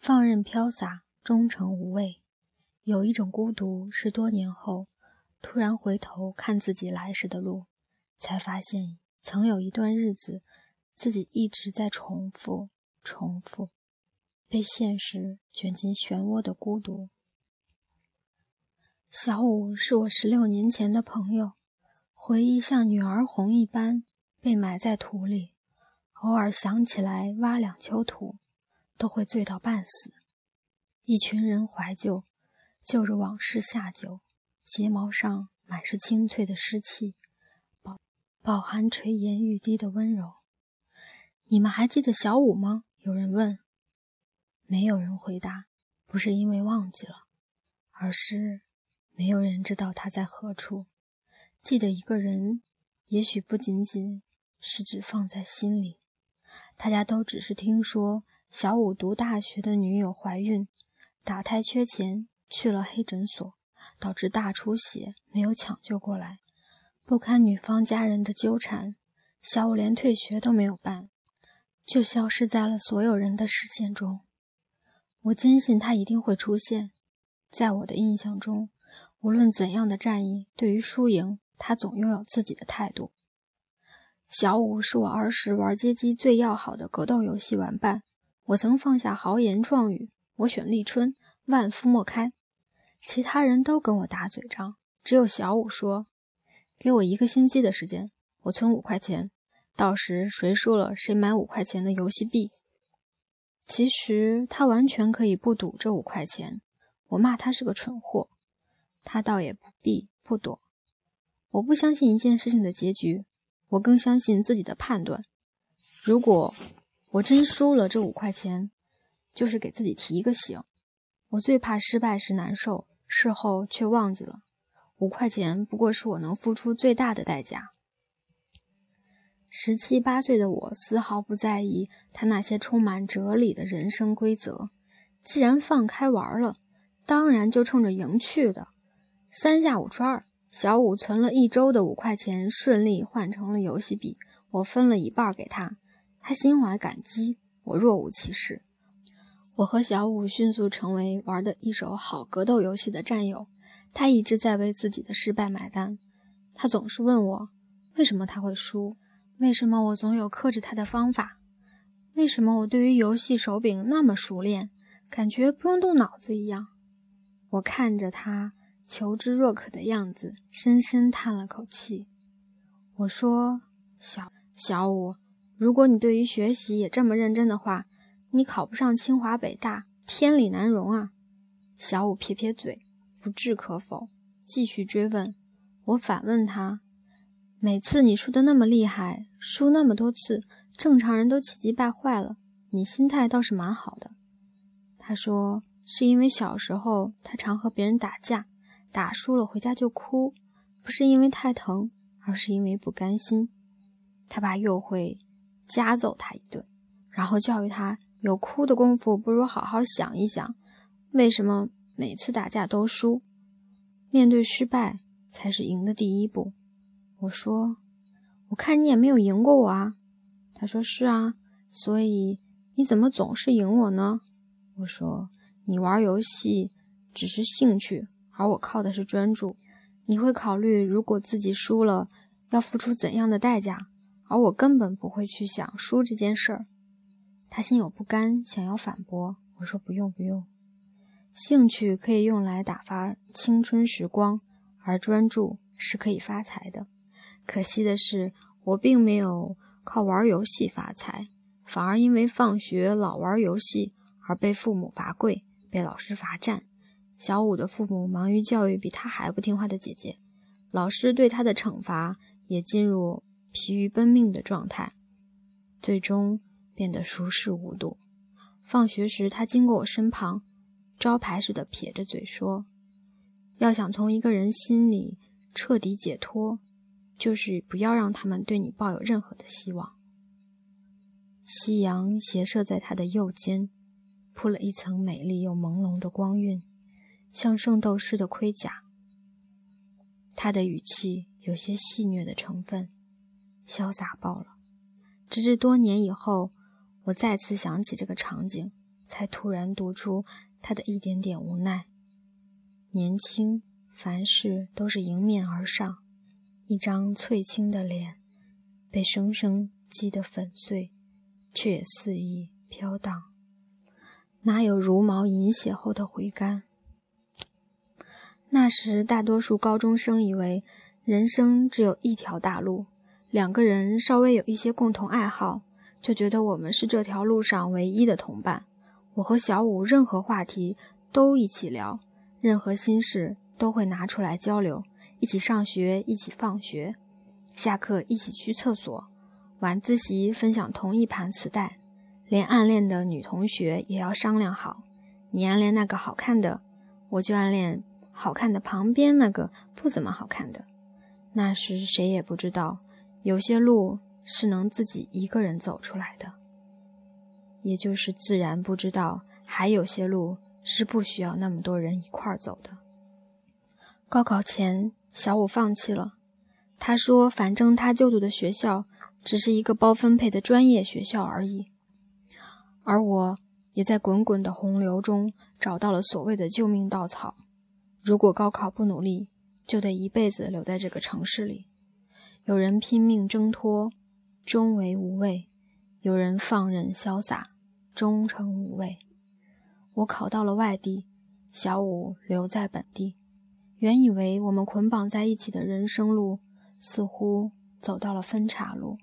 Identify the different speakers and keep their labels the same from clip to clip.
Speaker 1: 放任飘洒，忠诚无畏。有一种孤独，是多年后突然回头看自己来时的路，才发现曾有一段日子，自己一直在重复、重复，被现实卷进漩涡的孤独。小五是我十六年前的朋友，回忆像女儿红一般被埋在土里，偶尔想起来挖两锹土。都会醉到半死。一群人怀旧，就着往事下酒，睫毛上满是清脆的湿气，饱饱含垂涎欲滴的温柔。你们还记得小五吗？有人问。没有人回答，不是因为忘记了，而是没有人知道他在何处。记得一个人，也许不仅仅是只放在心里，大家都只是听说。小五读大学的女友怀孕，打胎缺钱，去了黑诊所，导致大出血，没有抢救过来，不堪女方家人的纠缠，小五连退学都没有办，就消失在了所有人的视线中。我坚信他一定会出现，在我的印象中，无论怎样的战役，对于输赢，他总拥有自己的态度。小五是我儿时玩街机最要好的格斗游戏玩伴。我曾放下豪言壮语，我选立春，万夫莫开。其他人都跟我打嘴仗，只有小五说：“给我一个星期的时间，我存五块钱，到时谁输了谁买五块钱的游戏币。”其实他完全可以不赌这五块钱，我骂他是个蠢货，他倒也不避不躲。我不相信一件事情的结局，我更相信自己的判断。如果。我真输了这五块钱，就是给自己提一个醒。我最怕失败时难受，事后却忘记了。五块钱不过是我能付出最大的代价。十七八岁的我丝毫不在意他那些充满哲理的人生规则。既然放开玩了，当然就冲着赢去的。三下五除二，小五存了一周的五块钱顺利换成了游戏币，我分了一半给他。他心怀感激，我若无其事。我和小五迅速成为玩的一手好格斗游戏的战友。他一直在为自己的失败买单。他总是问我，为什么他会输？为什么我总有克制他的方法？为什么我对于游戏手柄那么熟练，感觉不用动脑子一样？我看着他求知若渴的样子，深深叹了口气。我说：“小小五。”如果你对于学习也这么认真的话，你考不上清华北大，天理难容啊！小五撇撇嘴，不置可否，继续追问。我反问他：每次你输得那么厉害，输那么多次，正常人都气急败坏了，你心态倒是蛮好的。他说：是因为小时候他常和别人打架，打输了回家就哭，不是因为太疼，而是因为不甘心。他爸又会。夹揍他一顿，然后教育他：有哭的功夫，不如好好想一想，为什么每次打架都输？面对失败才是赢的第一步。我说：“我看你也没有赢过我啊。”他说：“是啊，所以你怎么总是赢我呢？”我说：“你玩游戏只是兴趣，而我靠的是专注。你会考虑如果自己输了要付出怎样的代价。”而我根本不会去想输这件事儿。他心有不甘，想要反驳。我说：“不用，不用。兴趣可以用来打发青春时光，而专注是可以发财的。可惜的是，我并没有靠玩游戏发财，反而因为放学老玩游戏而被父母罚跪，被老师罚站。小五的父母忙于教育比他还不听话的姐姐，老师对他的惩罚也进入。”疲于奔命的状态，最终变得熟视无睹。放学时，他经过我身旁，招牌似的撇着嘴说：“要想从一个人心里彻底解脱，就是不要让他们对你抱有任何的希望。”夕阳斜射在他的右肩，铺了一层美丽又朦胧的光晕，像圣斗士的盔甲。他的语气有些戏谑的成分。潇洒爆了，直至多年以后，我再次想起这个场景，才突然读出他的一点点无奈。年轻，凡事都是迎面而上，一张翠青的脸，被生生击得粉碎，却也肆意飘荡，哪有茹毛饮血后的回甘？那时，大多数高中生以为人生只有一条大路，两个人稍微有一些共同爱好，就觉得我们是这条路上唯一的同伴。我和小五任何话题都一起聊，任何心事都会拿出来交流，一起上学，一起放学，下课一起去厕所，晚自习分享同一盘磁带，连暗恋的女同学也要商量好，你暗恋那个好看的，我就暗恋。好看的旁边那个不怎么好看的，那时谁也不知道，有些路是能自己一个人走出来的，也就是自然不知道，还有些路是不需要那么多人一块儿走的。高考前，小五放弃了，他说：“反正他就读的学校只是一个包分配的专业学校而已。”而我也在滚滚的洪流中找到了所谓的救命稻草。如果高考不努力，就得一辈子留在这个城市里。有人拼命挣脱，终为无畏；有人放任潇洒，终成无畏。我考到了外地，小五留在本地。原以为我们捆绑在一起的人生路，似乎走到了分岔路。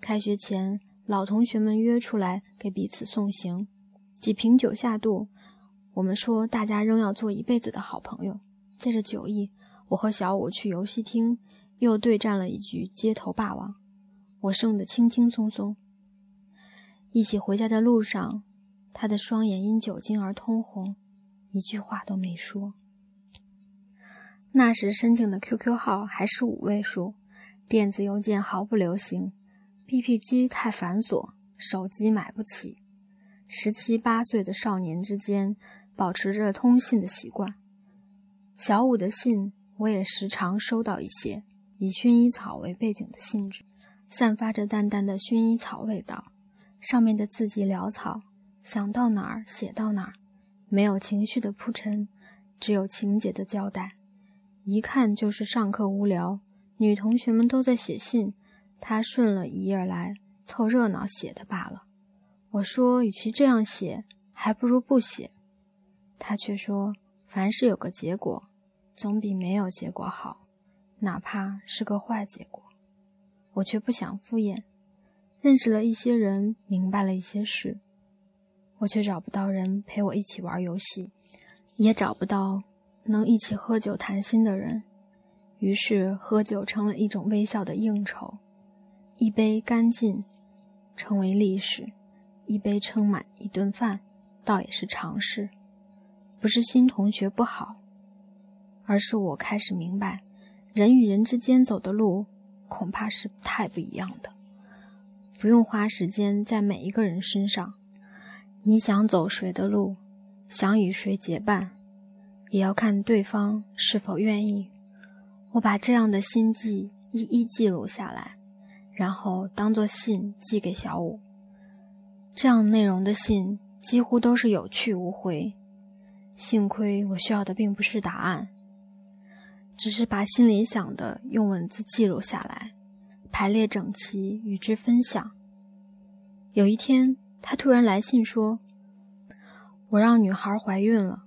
Speaker 1: 开学前，老同学们约出来给彼此送行，几瓶酒下肚。我们说，大家仍要做一辈子的好朋友。借着酒意，我和小五去游戏厅，又对战了一局街头霸王，我胜得轻轻松松。一起回家的路上，他的双眼因酒精而通红，一句话都没说。那时申请的 QQ 号还是五位数，电子邮件毫不流行，BP 机太繁琐，手机买不起。十七八岁的少年之间。保持着通信的习惯，小五的信我也时常收到一些，以薰衣草为背景的信纸，散发着淡淡的薰衣草味道，上面的字迹潦草，想到哪儿写到哪儿，没有情绪的铺陈，只有情节的交代，一看就是上课无聊，女同学们都在写信，他顺了一页来凑热闹写的罢了。我说，与其这样写，还不如不写。他却说：“凡事有个结果，总比没有结果好，哪怕是个坏结果。”我却不想敷衍。认识了一些人，明白了一些事，我却找不到人陪我一起玩游戏，也找不到能一起喝酒谈心的人。于是，喝酒成了一种微笑的应酬，一杯干尽，成为历史；一杯撑满一顿饭，倒也是常事。不是新同学不好，而是我开始明白，人与人之间走的路恐怕是太不一样的。不用花时间在每一个人身上，你想走谁的路，想与谁结伴，也要看对方是否愿意。我把这样的心迹一一记录下来，然后当作信寄给小五。这样内容的信几乎都是有去无回。幸亏我需要的并不是答案，只是把心里想的用文字记录下来，排列整齐，与之分享。有一天，他突然来信说：“我让女孩怀孕了，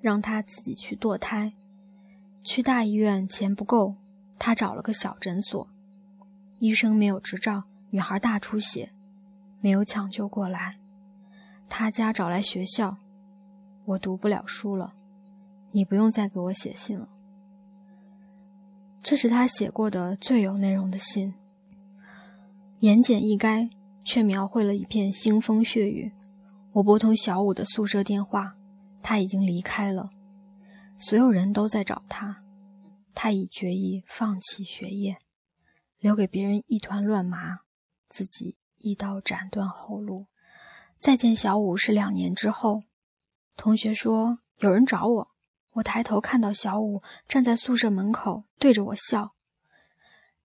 Speaker 1: 让她自己去堕胎。去大医院钱不够，他找了个小诊所，医生没有执照，女孩大出血，没有抢救过来。他家找来学校。”我读不了书了，你不用再给我写信了。这是他写过的最有内容的信，言简意赅，却描绘了一片腥风血雨。我拨通小五的宿舍电话，他已经离开了，所有人都在找他，他已决意放弃学业，留给别人一团乱麻，自己一刀斩断后路。再见小五是两年之后。同学说有人找我，我抬头看到小五站在宿舍门口，对着我笑。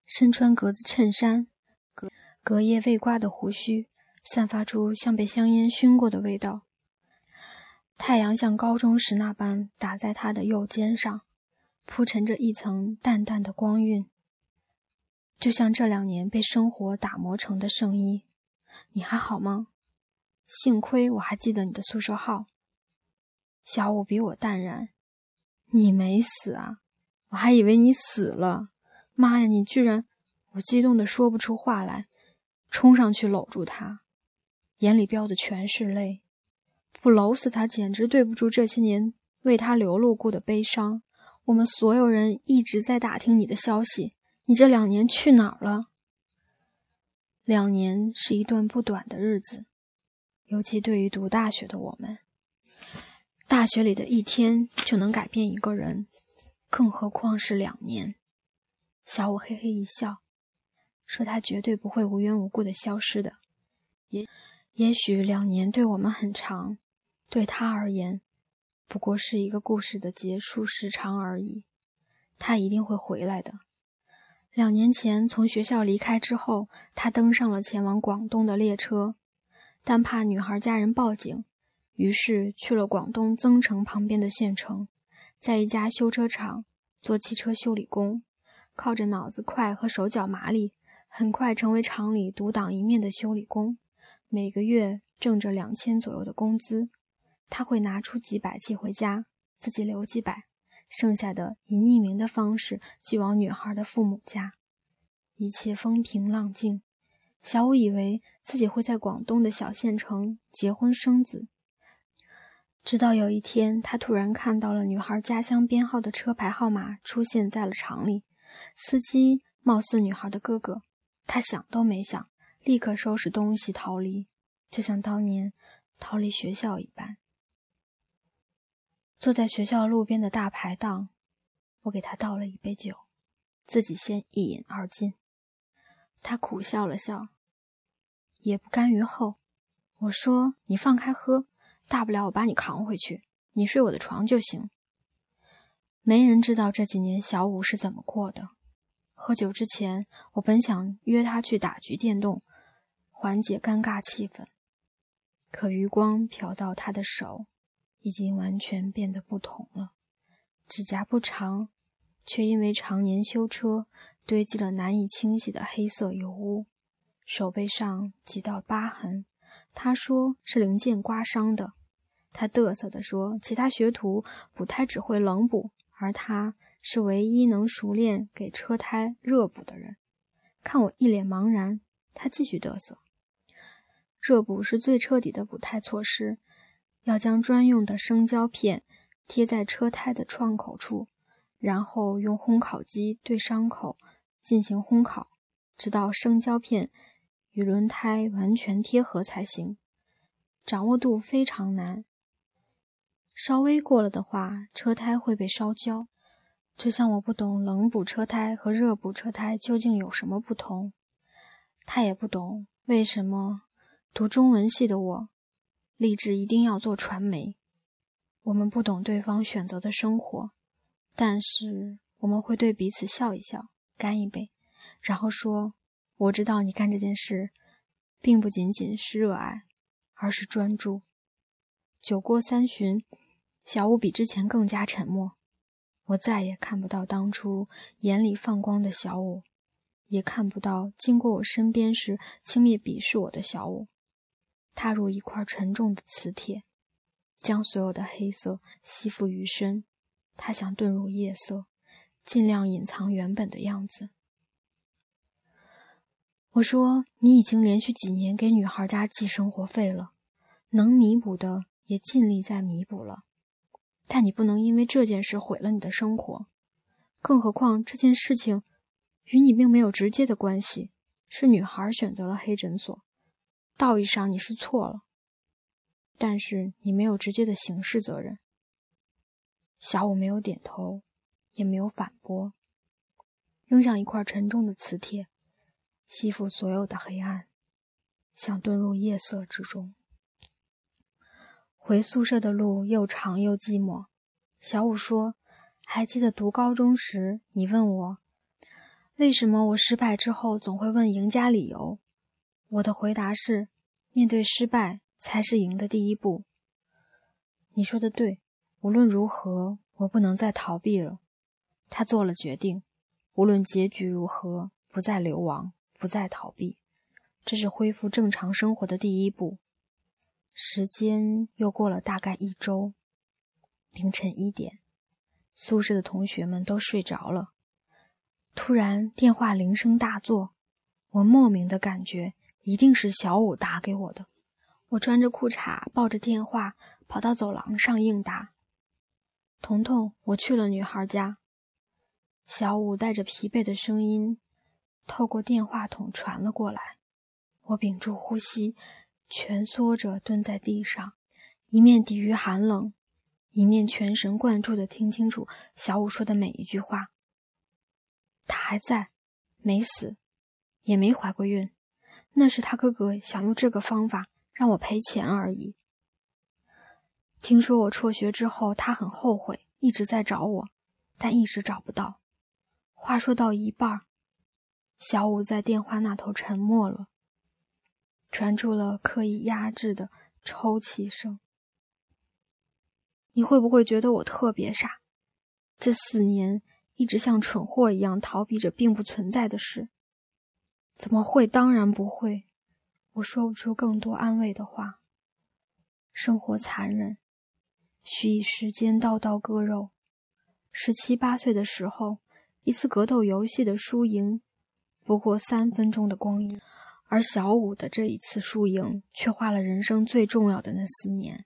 Speaker 1: 身穿格子衬衫，隔隔夜未刮的胡须散发出像被香烟熏过的味道。太阳像高中时那般打在他的右肩上，铺陈着一层淡淡的光晕，就像这两年被生活打磨成的圣衣。你还好吗？幸亏我还记得你的宿舍号。小五比我淡然。你没死啊？我还以为你死了。妈呀！你居然……我激动的说不出话来，冲上去搂住他，眼里飙的全是泪。不搂死他，简直对不住这些年为他流露过的悲伤。我们所有人一直在打听你的消息，你这两年去哪儿了？两年是一段不短的日子，尤其对于读大学的我们，大学里的一天就能改变一个人，更何况是两年。小五嘿嘿一笑，说：“他绝对不会无缘无故的消失的。也也许两年对我们很长。”对他而言，不过是一个故事的结束时长而已。他一定会回来的。两年前从学校离开之后，他登上了前往广东的列车，但怕女孩家人报警，于是去了广东增城旁边的县城，在一家修车厂做汽车修理工，靠着脑子快和手脚麻利，很快成为厂里独当一面的修理工，每个月挣着两千左右的工资。他会拿出几百寄回家，自己留几百，剩下的以匿名的方式寄往女孩的父母家。一切风平浪静，小五以为自己会在广东的小县城结婚生子。直到有一天，他突然看到了女孩家乡编号的车牌号码出现在了厂里，司机貌似女孩的哥哥。他想都没想，立刻收拾东西逃离，就像当年逃离学校一般。坐在学校路边的大排档，我给他倒了一杯酒，自己先一饮而尽。他苦笑了笑，也不甘于后。我说：“你放开喝，大不了我把你扛回去，你睡我的床就行。”没人知道这几年小五是怎么过的。喝酒之前，我本想约他去打局电动，缓解尴尬气氛，可余光瞟到他的手。已经完全变得不同了，指甲不长，却因为常年修车堆积了难以清洗的黑色油污，手背上几道疤痕。他说是零件刮伤的。他嘚瑟地说，其他学徒补胎只会冷补，而他是唯一能熟练给车胎热补的人。看我一脸茫然，他继续嘚瑟，热补是最彻底的补胎措施。要将专用的生胶片贴在车胎的创口处，然后用烘烤机对伤口进行烘烤，直到生胶片与轮胎完全贴合才行。掌握度非常难，稍微过了的话，车胎会被烧焦。就像我不懂冷补车胎和热补车胎究竟有什么不同，他也不懂为什么读中文系的我。立志一定要做传媒。我们不懂对方选择的生活，但是我们会对彼此笑一笑，干一杯，然后说：“我知道你干这件事，并不仅仅是热爱，而是专注。”酒过三巡，小五比之前更加沉默。我再也看不到当初眼里放光的小五，也看不到经过我身边时轻蔑鄙视我的小五。踏入一块沉重的磁铁，将所有的黑色吸附于身。他想遁入夜色，尽量隐藏原本的样子。我说：“你已经连续几年给女孩家寄生活费了，能弥补的也尽力在弥补了，但你不能因为这件事毁了你的生活。更何况这件事情与你并没有直接的关系，是女孩选择了黑诊所。”道义上你是错了，但是你没有直接的刑事责任。小五没有点头，也没有反驳，扔向一块沉重的磁铁，吸附所有的黑暗，想遁入夜色之中。回宿舍的路又长又寂寞。小五说：“还记得读高中时，你问我，为什么我失败之后总会问赢家理由？”我的回答是：面对失败才是赢的第一步。你说的对，无论如何，我不能再逃避了。他做了决定，无论结局如何，不再流亡，不再逃避。这是恢复正常生活的第一步。时间又过了大概一周，凌晨一点，宿舍的同学们都睡着了。突然电话铃声大作，我莫名的感觉一定是小五打给我的。我穿着裤衩，抱着电话，跑到走廊上应答：“彤彤，我去了女孩家。”小五带着疲惫的声音透过电话筒传了过来。我屏住呼吸。蜷缩着蹲在地上，一面抵御寒冷，一面全神贯注地听清楚小五说的每一句话。他还在，没死，也没怀过孕，那是他哥哥想用这个方法让我赔钱而已。听说我辍学之后，他很后悔，一直在找我，但一直找不到。话说到一半，小五在电话那头沉默了。传出了刻意压制的抽泣声。你会不会觉得我特别傻？这四年一直像蠢货一样逃避着并不存在的事。怎么会？当然不会。我说不出更多安慰的话。生活残忍，需以时间刀刀割肉。十七八岁的时候，一次格斗游戏的输赢，不过三分钟的光阴。而小五的这一次输赢，却花了人生最重要的那四年。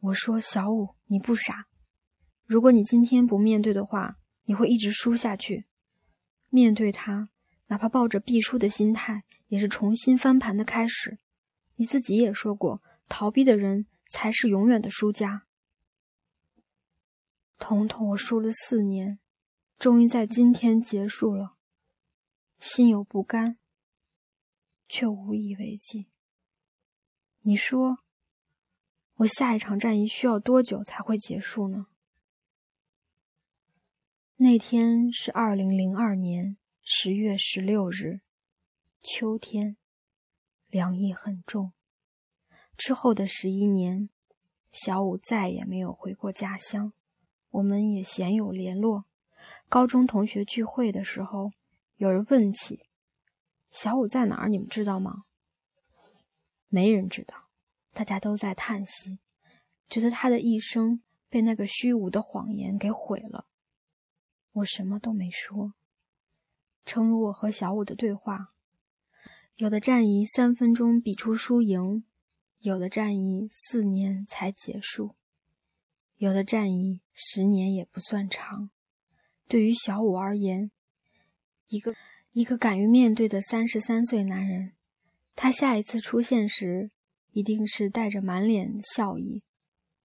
Speaker 1: 我说：“小五，你不傻。如果你今天不面对的话，你会一直输下去。面对他，哪怕抱着必输的心态，也是重新翻盘的开始。你自己也说过，逃避的人才是永远的输家。”彤彤，我输了四年，终于在今天结束了，心有不甘。却无以为继。你说，我下一场战役需要多久才会结束呢？那天是二零零二年十月十六日，秋天，凉意很重。之后的十一年，小五再也没有回过家乡，我们也鲜有联络。高中同学聚会的时候，有人问起。小五在哪儿？你们知道吗？没人知道，大家都在叹息，觉得他的一生被那个虚无的谎言给毁了。我什么都没说。诚如我和小五的对话：有的战役三分钟比出输赢，有的战役四年才结束，有的战役十年也不算长。对于小五而言，一个。一个敢于面对的三十三岁男人，他下一次出现时，一定是带着满脸笑意，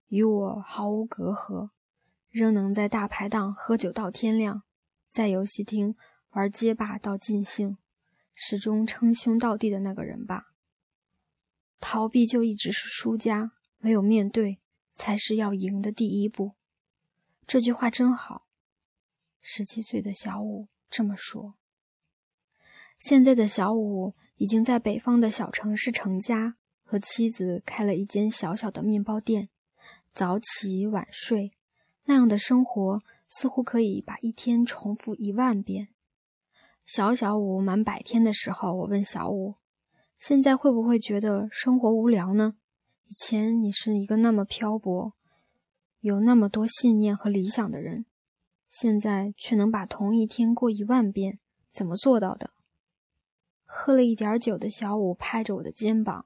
Speaker 1: 与我毫无隔阂，仍能在大排档喝酒到天亮，在游戏厅玩街霸到尽兴，始终称兄道弟的那个人吧。逃避就一直是输家，唯有面对，才是要赢的第一步。这句话真好。十七岁的小五这么说。现在的小五已经在北方的小城市成家，和妻子开了一间小小的面包店，早起晚睡，那样的生活似乎可以把一天重复一万遍。小小五满百天的时候，我问小五：“现在会不会觉得生活无聊呢？以前你是一个那么漂泊，有那么多信念和理想的人，现在却能把同一天过一万遍，怎么做到的？”喝了一点酒的小五拍着我的肩膀，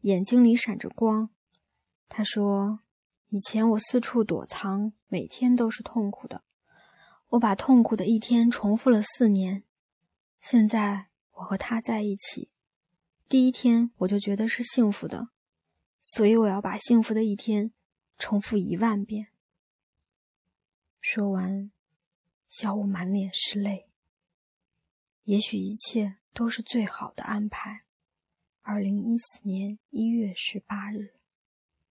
Speaker 1: 眼睛里闪着光。他说：“以前我四处躲藏，每天都是痛苦的。我把痛苦的一天重复了四年。现在我和他在一起，第一天我就觉得是幸福的，所以我要把幸福的一天重复一万遍。”说完，小五满脸是泪。也许一切。都是最好的安排。二零一四年一月十八日。